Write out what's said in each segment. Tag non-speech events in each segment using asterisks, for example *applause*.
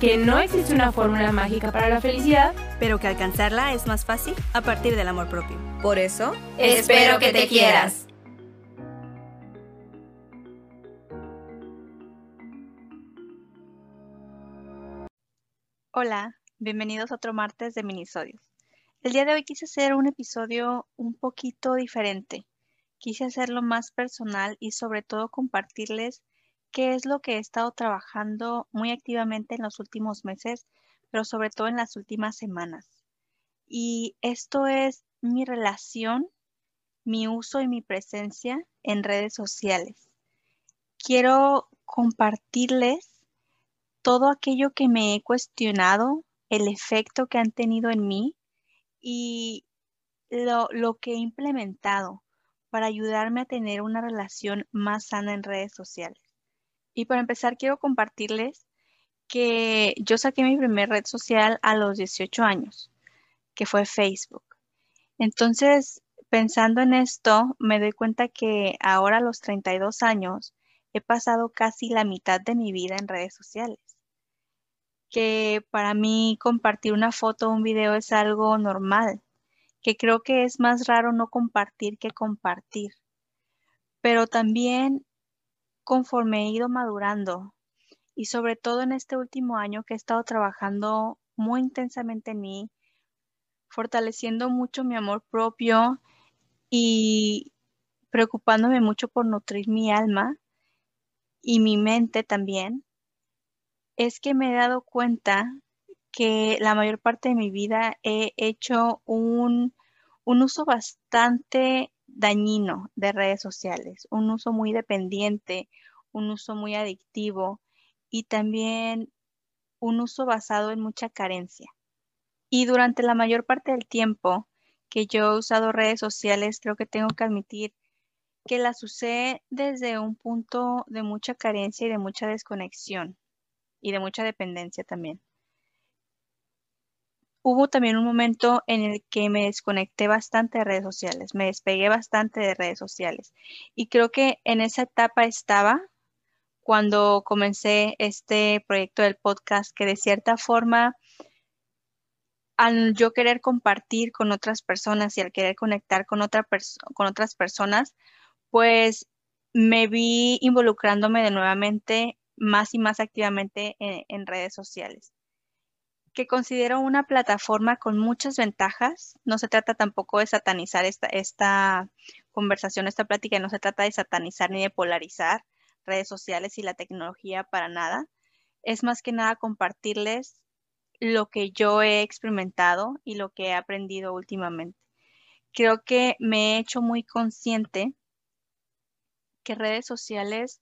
que no existe una fórmula mágica para la felicidad. pero que alcanzarla es más fácil a partir del amor propio. Por eso, Espero que te quieras. Hola, bienvenidos a otro martes de minisodios. El día de hoy quise hacer un episodio un poquito diferente. Quise hacerlo más personal y sobre todo compartirles qué es lo que he estado trabajando muy activamente en los últimos meses, pero sobre todo en las últimas semanas. Y esto es mi relación, mi uso y mi presencia en redes sociales. Quiero compartirles todo aquello que me he cuestionado, el efecto que han tenido en mí y lo, lo que he implementado para ayudarme a tener una relación más sana en redes sociales. Y para empezar, quiero compartirles que yo saqué mi primer red social a los 18 años, que fue Facebook. Entonces, pensando en esto, me doy cuenta que ahora a los 32 años he pasado casi la mitad de mi vida en redes sociales que para mí compartir una foto o un video es algo normal, que creo que es más raro no compartir que compartir. Pero también conforme he ido madurando. Y sobre todo en este último año que he estado trabajando muy intensamente en mí, fortaleciendo mucho mi amor propio y preocupándome mucho por nutrir mi alma y mi mente también, es que me he dado cuenta que la mayor parte de mi vida he hecho un, un uso bastante dañino de redes sociales, un uso muy dependiente, un uso muy adictivo y también un uso basado en mucha carencia. Y durante la mayor parte del tiempo que yo he usado redes sociales, creo que tengo que admitir que las usé desde un punto de mucha carencia y de mucha desconexión y de mucha dependencia también. Hubo también un momento en el que me desconecté bastante de redes sociales, me despegué bastante de redes sociales y creo que en esa etapa estaba cuando comencé este proyecto del podcast que de cierta forma al yo querer compartir con otras personas y al querer conectar con, otra con otras personas, pues me vi involucrándome de nuevamente más y más activamente en, en, redes sociales, que considero una plataforma con muchas ventajas. No se trata tampoco de satanizar esta, esta conversación, esta plática, no se trata de satanizar ni de polarizar redes sociales y la tecnología para nada. Es más que nada compartirles lo que yo he experimentado y lo que he aprendido últimamente. Creo que me he hecho muy consciente que redes sociales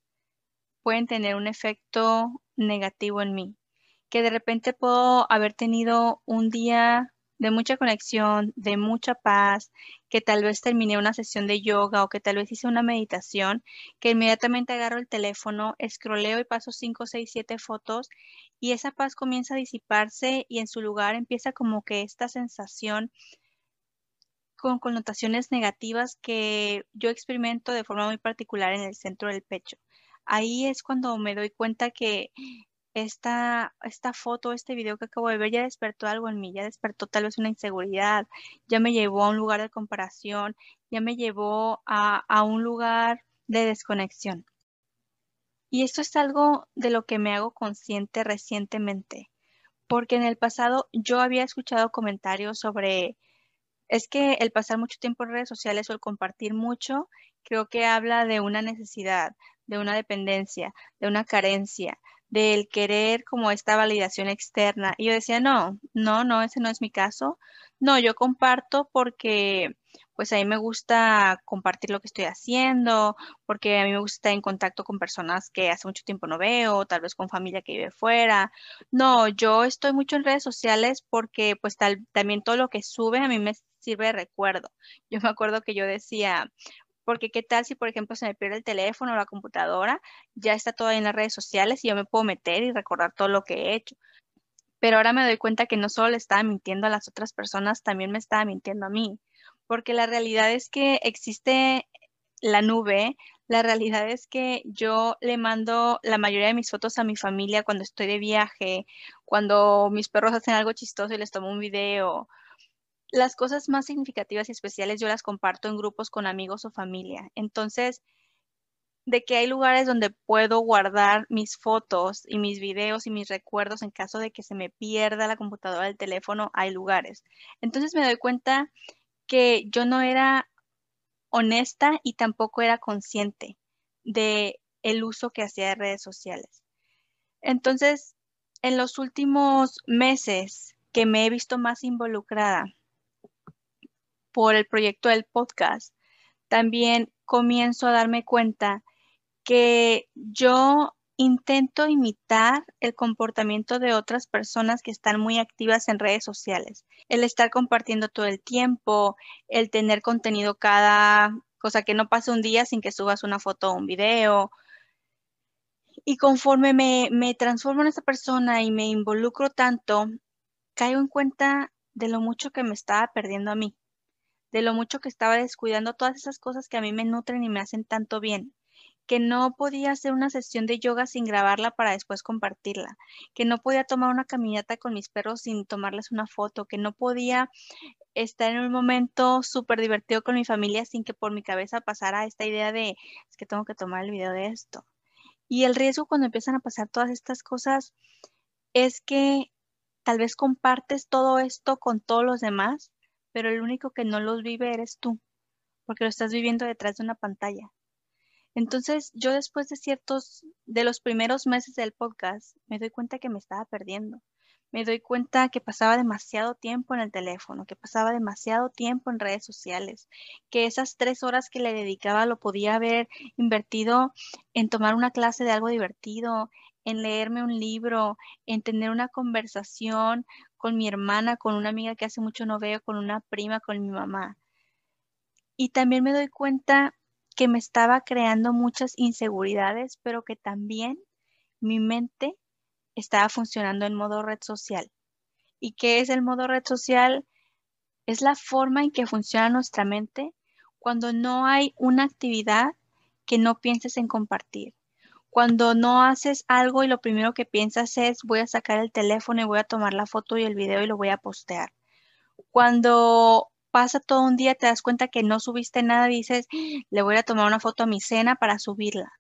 pueden tener un efecto negativo en mí, que de repente puedo haber tenido un día de mucha conexión, de mucha paz, que tal vez terminé una sesión de yoga o que tal vez hice una meditación, que inmediatamente agarro el teléfono, escroleo y paso 5, 6, 7 fotos y esa paz comienza a disiparse y en su lugar empieza como que esta sensación con connotaciones negativas que yo experimento de forma muy particular en el centro del pecho. Ahí es cuando me doy cuenta que esta, foto, este video que acabo de ver ya despertó algo en mí, ya despertó tal vez una inseguridad, ya me llevó a un lugar de comparación, ya me llevó a, a un lugar de desconexión. Y esto es algo de lo que me hago consciente recientemente, porque en el pasado yo había escuchado comentarios sobre, es que el pasar mucho tiempo en redes sociales o el compartir mucho, creo que habla de una necesidad, de una dependencia, de una carencia, del querer como esta validación externa. Y yo decía, no, no, no, ese no es mi caso. No, yo comparto porque pues a mí me gusta compartir lo que estoy haciendo, porque a mí me gusta estar en contacto con personas que hace mucho tiempo no veo, tal vez con familia que vive fuera. No, yo estoy mucho en redes sociales porque pues tal, también todo lo que sube a mí me sirve de recuerdo. Yo me acuerdo que yo decía, porque qué tal si, por ejemplo, se me pierde el teléfono o la computadora, ya está todo ahí en las redes sociales y yo me puedo meter y recordar todo lo que he hecho. Pero ahora me doy cuenta que no solo le estaba mintiendo a las otras personas, también me estaba mintiendo a mí porque la realidad es que existe la nube, la realidad es que yo le mando la mayoría de mis fotos a mi familia cuando estoy de viaje, cuando mis perros hacen algo chistoso y les tomo un video. Las cosas más significativas y especiales yo las comparto en grupos con amigos o familia. Entonces, de que hay lugares donde puedo guardar mis fotos y mis videos y mis recuerdos en caso de que se me pierda la computadora del teléfono, hay lugares. Entonces me doy cuenta que yo no era honesta y tampoco era consciente de el uso que hacía de redes sociales. Entonces, en los últimos meses que me he visto más involucrada por el proyecto del podcast, también comienzo a darme cuenta que yo intento imitar el comportamiento de otras personas que están muy activas en redes sociales. El estar compartiendo todo el tiempo, el tener contenido cada cosa que no pase un día sin que subas una foto o un video. Y conforme me, me transformo en esa persona y me involucro tanto, caigo en cuenta de lo mucho que me estaba perdiendo a mí, de lo mucho que estaba descuidando todas esas cosas que a mí me nutren y me hacen tanto bien que no podía hacer una sesión de yoga sin grabarla para después compartirla, que no podía tomar una caminata con mis perros sin tomarles una foto, que no podía estar en un momento súper divertido con mi familia sin que por mi cabeza pasara esta idea de, es que tengo que tomar el video de esto. Y el riesgo cuando empiezan a pasar todas estas cosas es que tal vez compartes todo esto con todos los demás, pero el único que no los vive eres tú, porque lo estás viviendo detrás de una pantalla. Entonces, yo después de ciertos, de los primeros meses del podcast, me doy cuenta que me estaba perdiendo. Me doy cuenta que pasaba demasiado tiempo en el teléfono, que pasaba demasiado tiempo en redes sociales, que esas tres horas que le dedicaba lo podía haber invertido en tomar una clase de algo divertido, en leerme un libro, en tener una conversación con mi hermana, con una amiga que hace mucho no veo, con una prima, con mi mamá. Y también me doy cuenta que me estaba creando muchas inseguridades, pero que también mi mente estaba funcionando en modo red social. ¿Y qué es el modo red social? Es la forma en que funciona nuestra mente cuando no hay una actividad que no pienses en compartir. Cuando no haces algo y lo primero que piensas es voy a sacar el teléfono y voy a tomar la foto y el video y lo voy a postear. Cuando pasa todo un día, te das cuenta que no subiste nada, dices, le voy a tomar una foto a mi cena para subirla.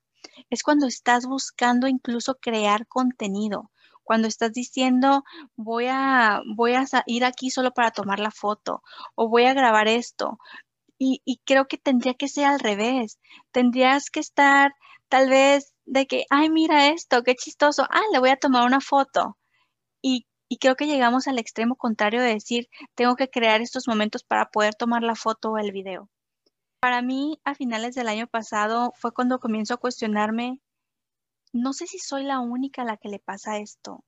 Es cuando estás buscando incluso crear contenido, cuando estás diciendo voy a, voy a ir aquí solo para tomar la foto o voy a grabar esto. Y, creo que tendría que ser al revés. Tendrías que estar tal vez de que, ay, mira esto, qué chistoso, ah, le voy a tomar una foto. Y y creo que llegamos al extremo contrario de decir, tengo que crear estos momentos para poder tomar la foto o el video. Para mí, a finales del año pasado, fue cuando comienzo a cuestionarme, no sé si soy la única a la que le pasa esto.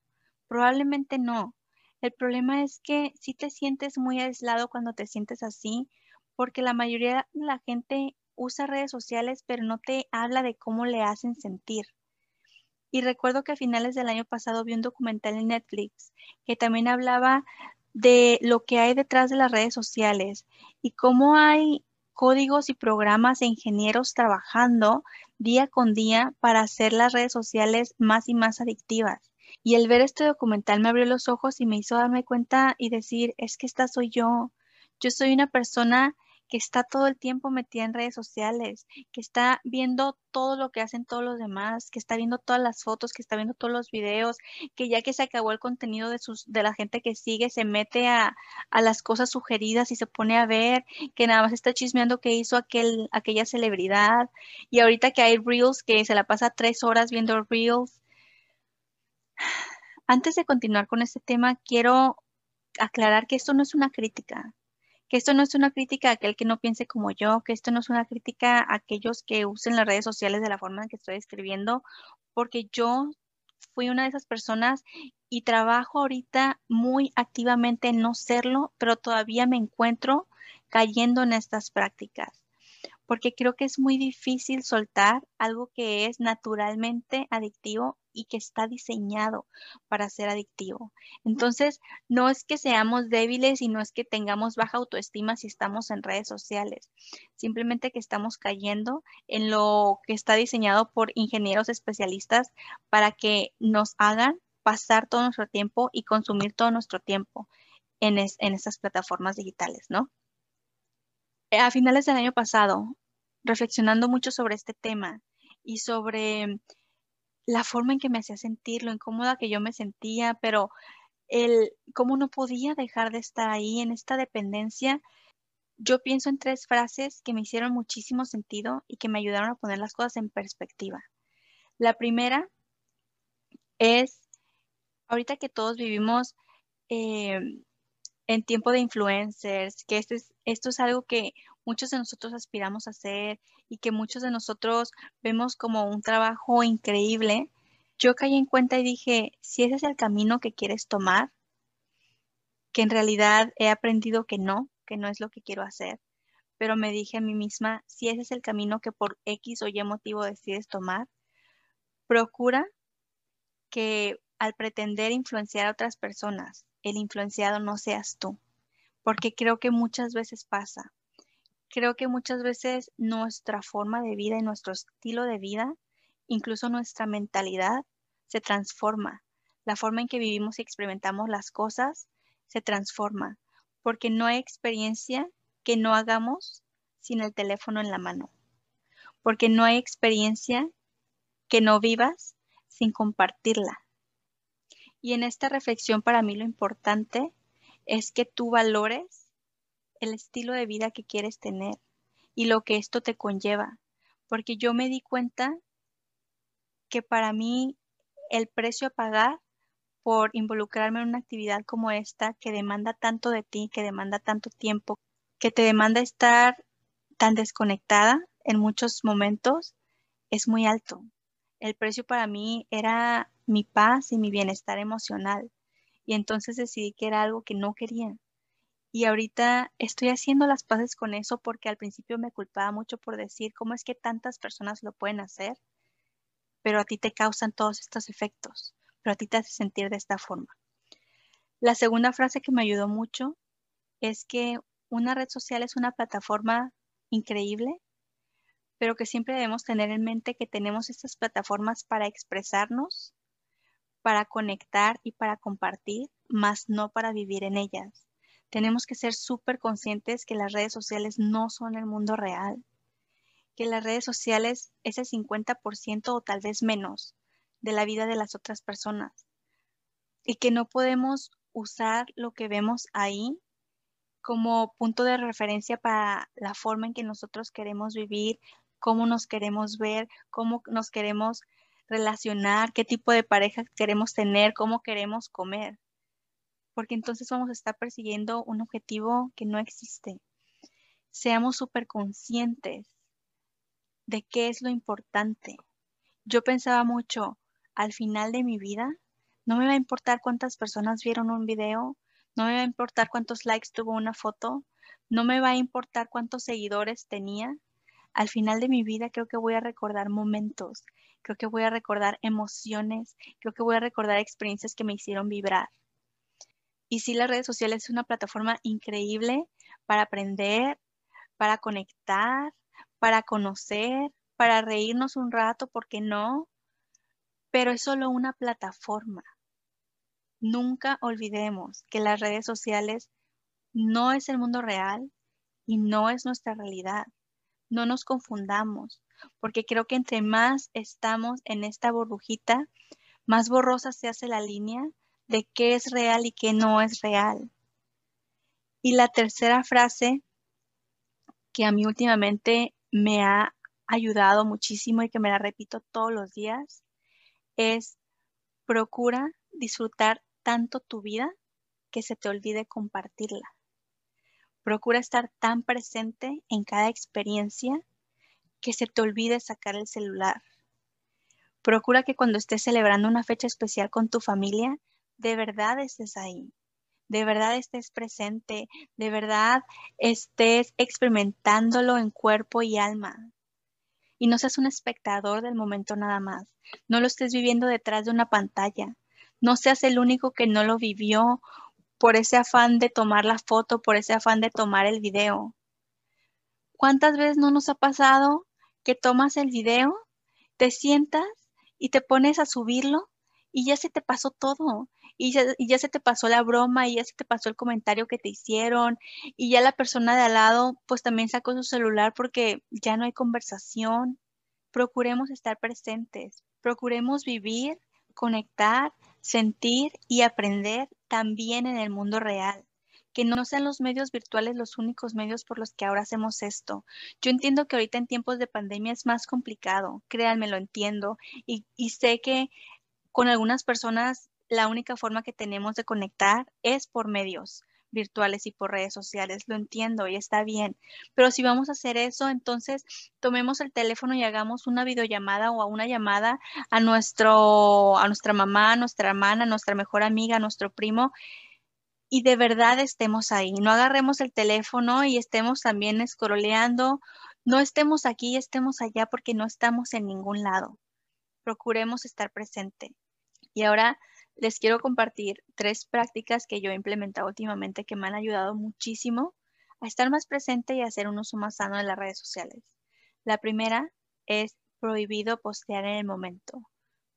Probablemente no. El problema es que si te sientes muy aislado cuando te sientes así, porque la mayoría de la gente usa redes sociales, pero no te habla de cómo le hacen sentir. Y recuerdo que a finales del año pasado vi un documental en Netflix que también hablaba de lo que hay detrás de las redes sociales y cómo hay códigos y programas e ingenieros trabajando día con día para hacer las redes sociales más y más adictivas. Y el ver este documental me abrió los ojos y me hizo darme cuenta y decir, es que esta soy yo. Yo soy una persona que está todo el tiempo metida en redes sociales, que está viendo todo lo que hacen todos los demás, que está viendo todas las fotos, que está viendo todos los videos, que ya que se acabó el contenido de, sus, de la gente que sigue, se mete a, a las cosas sugeridas y se pone a ver, que nada más está chismeando qué hizo aquel, aquella celebridad. Y ahorita que hay Reels, que se la pasa tres horas viendo Reels. *sighs* Antes de continuar con este tema, quiero aclarar que esto no es una crítica, que esto no es una crítica a aquel que no piense como yo, que esto no es una crítica a aquellos que usen las redes sociales de la forma en que estoy escribiendo, porque yo fui una de esas personas y trabajo ahorita muy activamente en no serlo, pero todavía me encuentro cayendo en estas prácticas porque creo que es muy difícil soltar algo que es naturalmente adictivo y que está diseñado para ser adictivo. Entonces, no es que seamos débiles y no es que tengamos baja autoestima si estamos en redes sociales, simplemente que estamos cayendo en lo que está diseñado por ingenieros especialistas para que nos hagan pasar todo nuestro tiempo y consumir todo nuestro tiempo en, en estas plataformas digitales, ¿no? Eh, a finales del año pasado, reflexionando mucho sobre este tema y sobre la forma en que me hacía sentir, lo incómoda que yo me sentía, pero el cómo no podía dejar de estar ahí en esta dependencia, yo pienso en tres frases que me hicieron muchísimo sentido y que me ayudaron a poner las cosas en perspectiva. La primera es, ahorita que todos vivimos eh, en tiempo de influencers, que este es, esto es algo que muchos de nosotros aspiramos a hacer y que muchos de nosotros vemos como un trabajo increíble, yo caí en cuenta y dije, si ese es el camino que quieres tomar, que en realidad he aprendido que no, que no es lo que quiero hacer, pero me dije a mí misma, si ese es el camino que por X o Y motivo decides tomar, procura que al pretender influenciar a otras personas, el influenciado no seas tú, porque creo que muchas veces pasa. Creo que muchas veces nuestra forma de vida y nuestro estilo de vida, incluso nuestra mentalidad, se transforma. La forma en que vivimos y experimentamos las cosas se transforma, porque no hay experiencia que no hagamos sin el teléfono en la mano, porque no hay experiencia que no vivas sin compartirla. Y en esta reflexión para mí lo importante es que tú valores el estilo de vida que quieres tener y lo que esto te conlleva. Porque yo me di cuenta que para mí el precio a pagar por involucrarme en una actividad como esta que demanda tanto de ti, que demanda tanto tiempo, que te demanda estar tan desconectada en muchos momentos, es muy alto. El precio para mí era mi paz y mi bienestar emocional. Y entonces decidí que era algo que no quería. Y ahorita estoy haciendo las paces con eso porque al principio me culpaba mucho por decir cómo es que tantas personas lo pueden hacer, pero a ti te causan todos estos efectos, pero a ti te hace sentir de esta forma. La segunda frase que me ayudó mucho es que una red social es una plataforma increíble, pero que siempre debemos tener en mente que tenemos estas plataformas para expresarnos, para conectar y para compartir, más no para vivir en ellas. Tenemos que ser súper conscientes que las redes sociales no son el mundo real, que las redes sociales es el 50% o tal vez menos de la vida de las otras personas y que no podemos usar lo que vemos ahí como punto de referencia para la forma en que nosotros queremos vivir, cómo nos queremos ver, cómo nos queremos relacionar, qué tipo de pareja queremos tener, cómo queremos comer. Porque entonces vamos a estar persiguiendo un objetivo que no existe. Seamos súper conscientes de qué es lo importante. Yo pensaba mucho, al final de mi vida, no me va a importar cuántas personas vieron un video, no me va a importar cuántos likes tuvo una foto, no me va a importar cuántos seguidores tenía. Al final de mi vida creo que voy a recordar momentos creo que voy a recordar emociones, creo que voy a recordar experiencias que me hicieron vibrar. Y sí, las redes sociales es una plataforma increíble para aprender, para conectar, para conocer, para reírnos un rato, ¿por qué no? Pero es solo una plataforma. Nunca olvidemos que las redes sociales no es el mundo real y no es nuestra realidad. No nos confundamos porque creo que entre más estamos en esta burbujita, más borrosa se hace la línea de qué es real y qué no es real. Y la tercera frase que a mí últimamente me ha ayudado muchísimo y que me la repito todos los días es, Procura disfrutar tanto tu vida que se te olvide compartirla. Procura estar tan presente en cada experiencia que se te olvide sacar el celular. Procura que cuando estés celebrando una fecha especial con tu familia, de verdad estés ahí, de verdad estés presente, de verdad estés experimentándolo en cuerpo y alma. Y no seas un espectador del momento nada más. No lo estés viviendo detrás de una pantalla. No seas el único que no lo vivió por ese afán de tomar la foto, por ese afán de tomar el video. ¿Cuántas veces no nos ha pasado que tomas el video, te sientas y te pones a subirlo y ya se te pasó todo? Y ya, se te pasó la broma y ya se te pasó el comentario que te hicieron y ya la persona de al lado pues también sacó su celular porque ya no hay conversación. Procuremos estar presentes, procuremos vivir, conectar, sentir y aprender también en el mundo real que no sean los medios virtuales los únicos medios por los que ahora hacemos esto. Yo entiendo que ahorita en tiempos de pandemia es más complicado, créanme, lo entiendo, y, y sé que con algunas personas la única forma que tenemos de conectar es por medios virtuales y por redes sociales. Lo entiendo y está bien. Pero si vamos a hacer eso, entonces tomemos el teléfono y hagamos una videollamada o una llamada a nuestro a nuestra mamá, a nuestra hermana, a nuestra mejor amiga, a nuestro primo y de verdad estemos ahí. No agarremos el teléfono y estemos también escroleando. No estemos aquí y estemos allá porque no estamos en ningún lado. Procuremos estar presente. Y ahora les quiero compartir tres prácticas que yo he implementado últimamente que me han ayudado muchísimo a estar más presente y a hacer un uso más sano de las redes sociales. La primera es prohibido postear en el momento.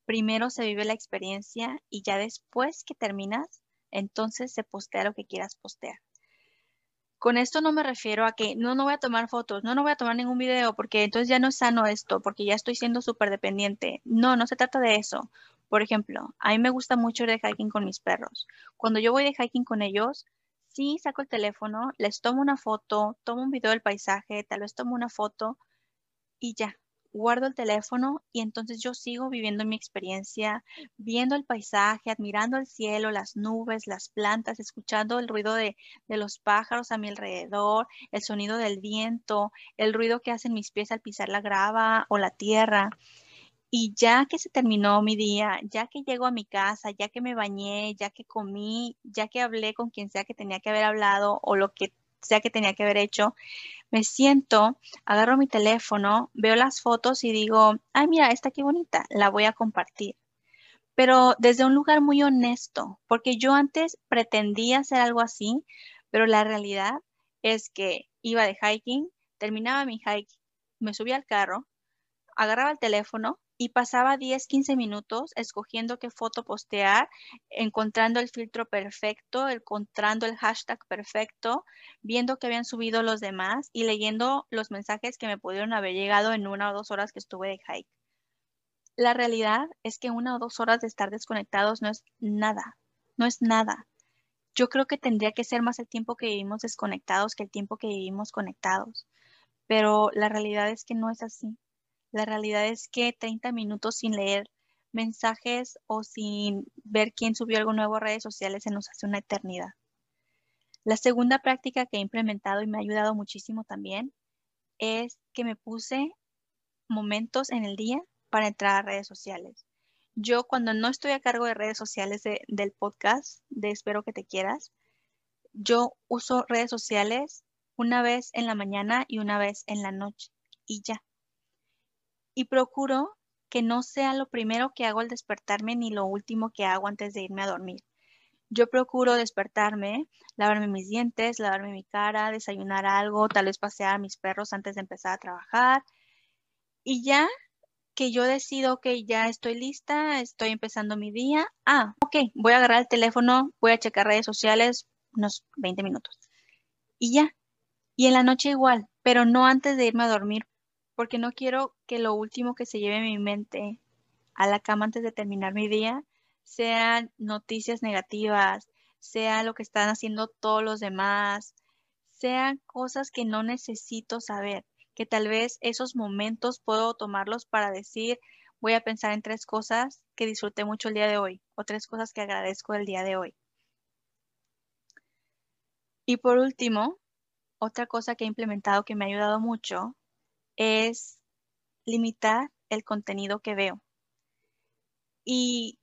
Primero se vive la experiencia y ya después que terminas, entonces se postea lo que quieras postear. Con esto no me refiero a que no, no voy a tomar fotos, no, no voy a tomar ningún video porque entonces ya no es sano esto, porque ya estoy siendo súper dependiente. No, no se trata de eso. Por ejemplo, a mí me gusta mucho ir de hiking con mis perros. Cuando yo voy de hiking con ellos, sí saco el teléfono, les tomo una foto, tomo un video del paisaje, tal vez tomo una foto y ya, guardo el teléfono y entonces yo sigo viviendo mi experiencia, viendo el paisaje, admirando el cielo, las nubes, las plantas, escuchando el ruido de, de, los pájaros a mi alrededor, el sonido del viento, el ruido que hacen mis pies al pisar la grava o la tierra. Y ya que se terminó mi día, ya que llego a mi casa, ya que me bañé, ya que comí, ya que hablé con quien sea que tenía que haber hablado o lo que sea que tenía que haber hecho, me siento, agarro mi teléfono, veo las fotos y digo, ay, mira, esta qué bonita, la voy a compartir. Pero desde un lugar muy honesto, porque yo antes pretendía hacer algo así, pero la realidad es que iba de hiking, terminaba mi hike, me subía al carro, agarraba el teléfono, y pasaba 10, 15 minutos escogiendo qué foto postear, encontrando el filtro perfecto, encontrando el hashtag perfecto, viendo que habían subido los demás y leyendo los mensajes que me pudieron haber llegado en una o dos horas que estuve de hike. La realidad es que una o dos horas de estar desconectados no es nada, no es nada. Yo creo que tendría que ser más el tiempo que vivimos desconectados que el tiempo que vivimos conectados, pero la realidad es que no es así. La realidad es que 30 minutos sin leer mensajes o sin ver quién subió algo nuevo a redes sociales se nos hace una eternidad. La segunda práctica que he implementado y me ha ayudado muchísimo también es que me puse momentos en el día para entrar a redes sociales. Yo cuando no estoy a cargo de redes sociales del podcast de Espero que te quieras, yo uso redes sociales una vez en la mañana y una vez en la noche y ya y procuro que no sea lo primero que hago al despertarme ni lo último que hago antes de irme a dormir. Yo procuro despertarme, lavarme mis dientes, lavarme mi cara, desayunar algo, tal vez pasear a mis perros antes de empezar a trabajar. Y ya que yo decido que ya estoy lista, estoy empezando mi día. Ah, ok, voy a agarrar el teléfono, voy a checar redes sociales unos 20 minutos. Y ya. Y en la noche igual, pero no antes de irme a dormir porque no quiero que lo último que se lleve mi mente a la cama antes de terminar mi día sean noticias negativas, sea lo que están haciendo todos los demás, sean cosas que no necesito saber, que tal vez esos momentos puedo tomarlos para decir, voy a pensar en tres cosas que disfruté mucho el día de hoy o tres cosas que agradezco el día de hoy. Y por último, otra cosa que he implementado que me ha ayudado mucho es limitar el contenido que veo. Y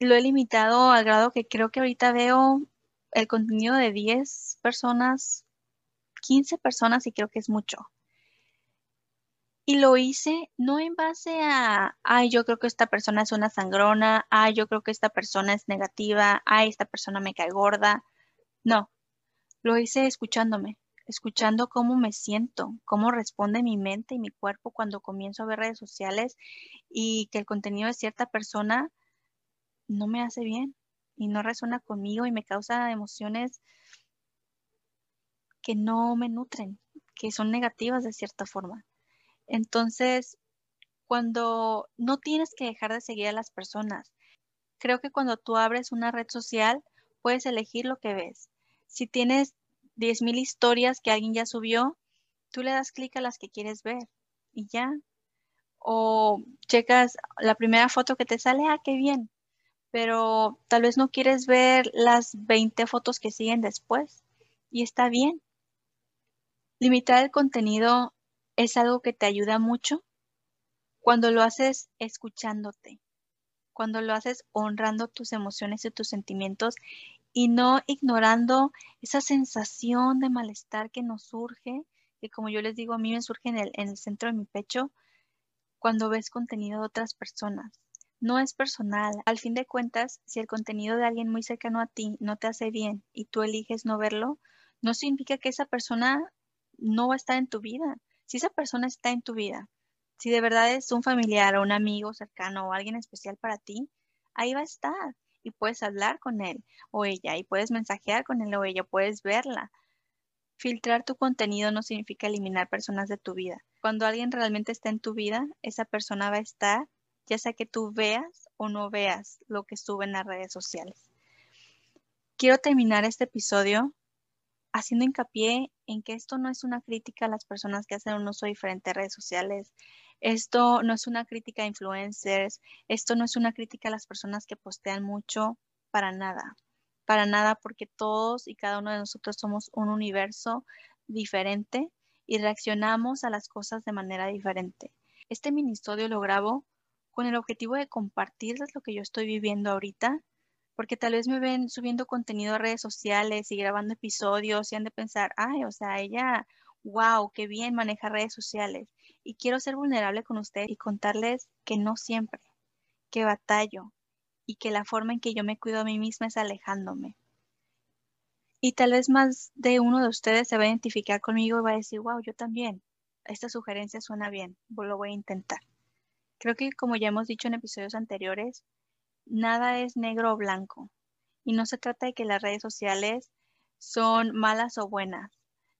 lo he limitado al grado que creo que ahorita veo el contenido de 10 personas, 15 personas y creo que es mucho. Y lo hice no en base a, ay, yo creo que esta persona es una sangrona, ay, yo creo que esta persona es negativa, ay, esta persona me cae gorda. No, lo hice escuchándome, escuchando cómo me siento, cómo responde mi mente y mi cuerpo cuando comienzo a ver redes sociales y que el contenido de cierta persona no me hace bien y no resuena conmigo y me causa emociones que no me nutren, que son negativas de cierta forma. Entonces, cuando no tienes que dejar de seguir a las personas, creo que cuando tú abres una red social, puedes elegir lo que ves. Si tienes 10.000 historias que alguien ya subió, tú le das clic a las que quieres ver y ya. O checas la primera foto que te sale, ah, qué bien pero tal vez no quieres ver las 20 fotos que siguen después y está bien. Limitar el contenido es algo que te ayuda mucho cuando lo haces escuchándote, cuando lo haces honrando tus emociones y tus sentimientos y no ignorando esa sensación de malestar que nos surge, que como yo les digo, a mí me surge en el, en el centro de mi pecho cuando ves contenido de otras personas no es personal. Al fin de cuentas, si el contenido de alguien muy cercano a ti no te hace bien y tú eliges no verlo, no significa que esa persona no va a estar en tu vida. Si esa persona está en tu vida, si de verdad es un familiar o un amigo cercano o alguien especial para ti, ahí va a estar y puedes hablar con él o ella y puedes mensajear con él o ella, puedes verla. Filtrar tu contenido no significa eliminar personas de tu vida. Cuando alguien realmente está en tu vida, esa persona va a estar ya sea que tú veas o no veas lo que sube en las redes sociales. Quiero terminar este episodio haciendo hincapié en que esto no es una crítica a las personas que hacen un uso diferente de redes sociales. Esto no es una crítica a influencers. Esto no es una crítica a las personas que postean mucho. Para nada. Para nada porque todos y cada uno de nosotros somos un universo diferente y reaccionamos a las cosas de manera diferente. Este minisodio lo grabo con el objetivo de compartirles lo que yo estoy viviendo ahorita, porque tal vez me ven subiendo contenido a redes sociales y grabando episodios y han de pensar, ay, o sea, ella, wow, qué bien maneja redes sociales. Y quiero ser vulnerable con ustedes y contarles que no siempre, que batallo y que la forma en que yo me cuido a mí misma es alejándome. Y tal vez más de uno de ustedes se va a identificar conmigo y va a decir, wow, yo también. Esta sugerencia suena bien, lo voy a intentar. Creo que como ya hemos dicho en episodios anteriores, nada es negro o blanco. Y no se trata de que las redes sociales son malas o buenas.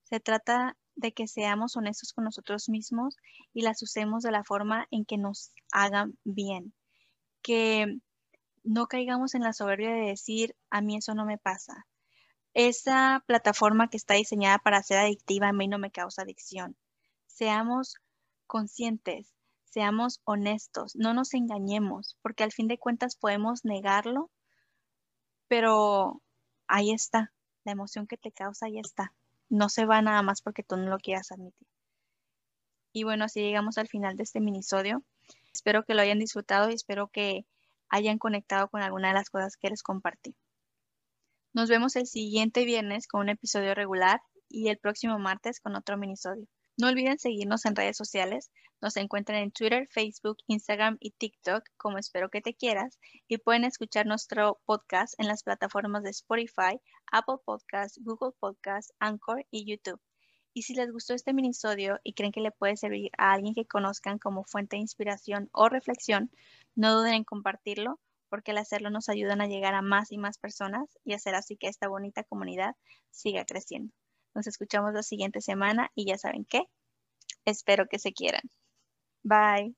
Se trata de que seamos honestos con nosotros mismos y las usemos de la forma en que nos hagan bien. Que no caigamos en la soberbia de decir, a mí eso no me pasa. Esa plataforma que está diseñada para ser adictiva a mí no me causa adicción. Seamos conscientes seamos honestos, no nos engañemos, porque al fin de cuentas podemos negarlo, pero ahí está, la emoción que te causa, ahí está. No se va nada más porque tú no lo quieras admitir. Y bueno, así llegamos al final de este minisodio. Espero que lo hayan disfrutado y espero que hayan conectado con alguna de las cosas que les compartí. Nos vemos el siguiente viernes con un episodio regular y el próximo martes con otro minisodio. No olviden seguirnos en redes sociales. Nos encuentran en Twitter, Facebook, Instagram y TikTok como Espero que te quieras y pueden escuchar nuestro podcast en las plataformas de Spotify, Apple Podcasts, Google Podcasts, Anchor y YouTube. Y si les gustó este minisodio y creen que le puede servir a alguien que conozcan como fuente de inspiración o reflexión, no duden en compartirlo porque al hacerlo nos ayudan a llegar a más y más personas y hacer así que esta bonita comunidad siga creciendo. Nos escuchamos la siguiente semana y ya saben qué. Espero que se quieran. Bye.